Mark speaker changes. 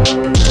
Speaker 1: Música